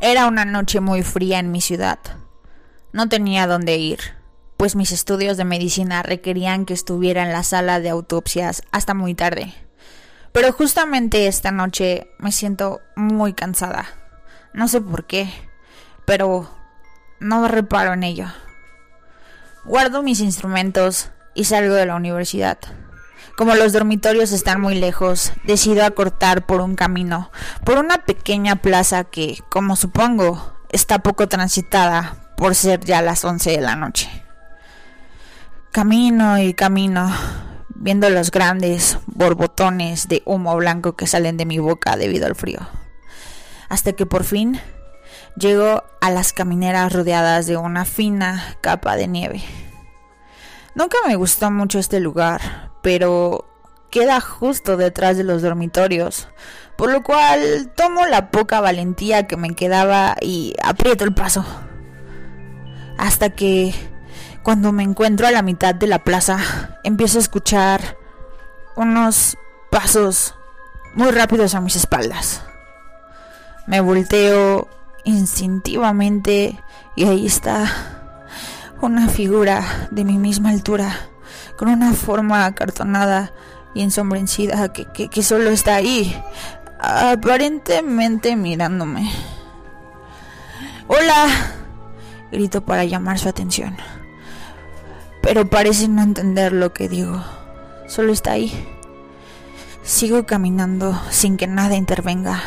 Era una noche muy fría en mi ciudad. No tenía dónde ir, pues mis estudios de medicina requerían que estuviera en la sala de autopsias hasta muy tarde. Pero justamente esta noche me siento muy cansada. No sé por qué, pero no reparo en ello. Guardo mis instrumentos y salgo de la universidad. Como los dormitorios están muy lejos, decido acortar por un camino, por una pequeña plaza que, como supongo, está poco transitada por ser ya las 11 de la noche. Camino y camino, viendo los grandes borbotones de humo blanco que salen de mi boca debido al frío. Hasta que por fin llego a las camineras rodeadas de una fina capa de nieve. Nunca me gustó mucho este lugar, pero queda justo detrás de los dormitorios, por lo cual tomo la poca valentía que me quedaba y aprieto el paso. Hasta que, cuando me encuentro a la mitad de la plaza, empiezo a escuchar unos pasos muy rápidos a mis espaldas. Me volteo instintivamente y ahí está una figura de mi misma altura, con una forma acartonada y ensombrecida que, que, solo está ahí, aparentemente mirándome. ¡Hola! grito para llamar su atención. Pero parece no entender lo que digo. Solo está ahí. Sigo caminando sin que nada intervenga.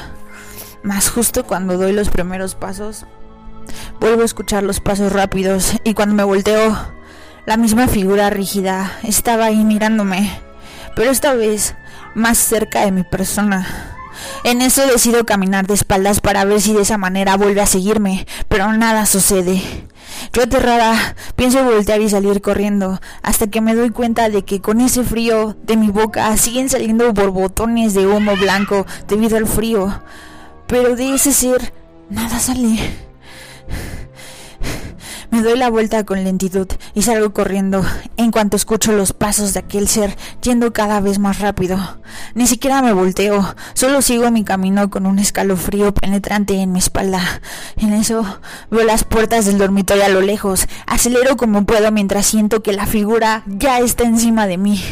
Más justo cuando doy los primeros pasos, Vuelvo a escuchar los pasos rápidos y cuando me volteo, la misma figura rígida estaba ahí mirándome, pero esta vez más cerca de mi persona. En eso decido caminar de espaldas para ver si de esa manera vuelve a seguirme, pero nada sucede. Yo aterrada pienso voltear y salir corriendo, hasta que me doy cuenta de que con ese frío de mi boca siguen saliendo borbotones de humo blanco debido al frío. Pero de ese ser nada sale. Me doy la vuelta con lentitud y salgo corriendo en cuanto escucho los pasos de aquel ser yendo cada vez más rápido. Ni siquiera me volteo, solo sigo mi camino con un escalofrío penetrante en mi espalda. En eso veo las puertas del dormitorio a lo lejos, acelero como puedo mientras siento que la figura ya está encima de mí.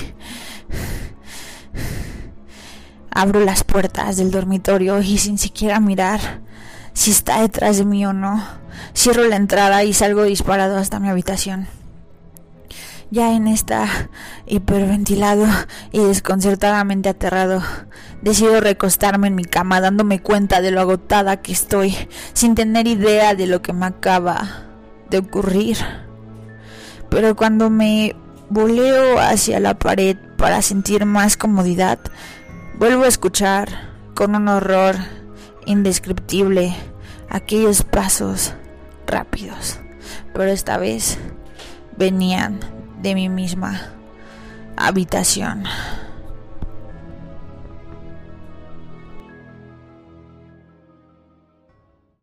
Abro las puertas del dormitorio y sin siquiera mirar si está detrás de mí o no. Cierro la entrada y salgo disparado hasta mi habitación. Ya en esta hiperventilado y desconcertadamente aterrado, decido recostarme en mi cama dándome cuenta de lo agotada que estoy, sin tener idea de lo que me acaba de ocurrir. Pero cuando me voleo hacia la pared para sentir más comodidad, vuelvo a escuchar con un horror indescriptible aquellos pasos rápidos, pero esta vez venían de mi misma habitación.